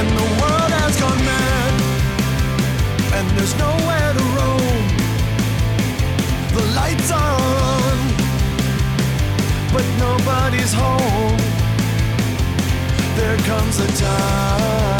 When the world has gone mad and there's nowhere to roam, the lights are on, but nobody's home. There comes a time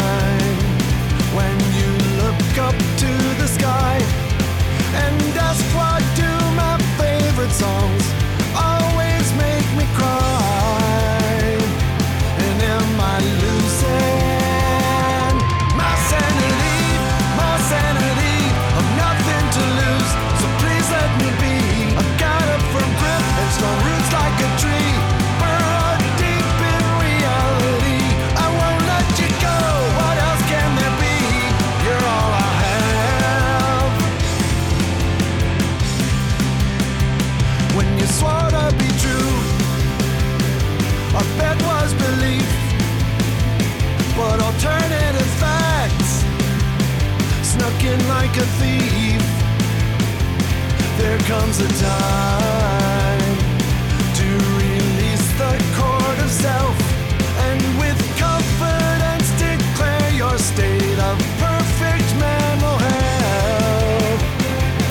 swore to be true, our bet was belief. But alternative facts snuck in like a thief. There comes a time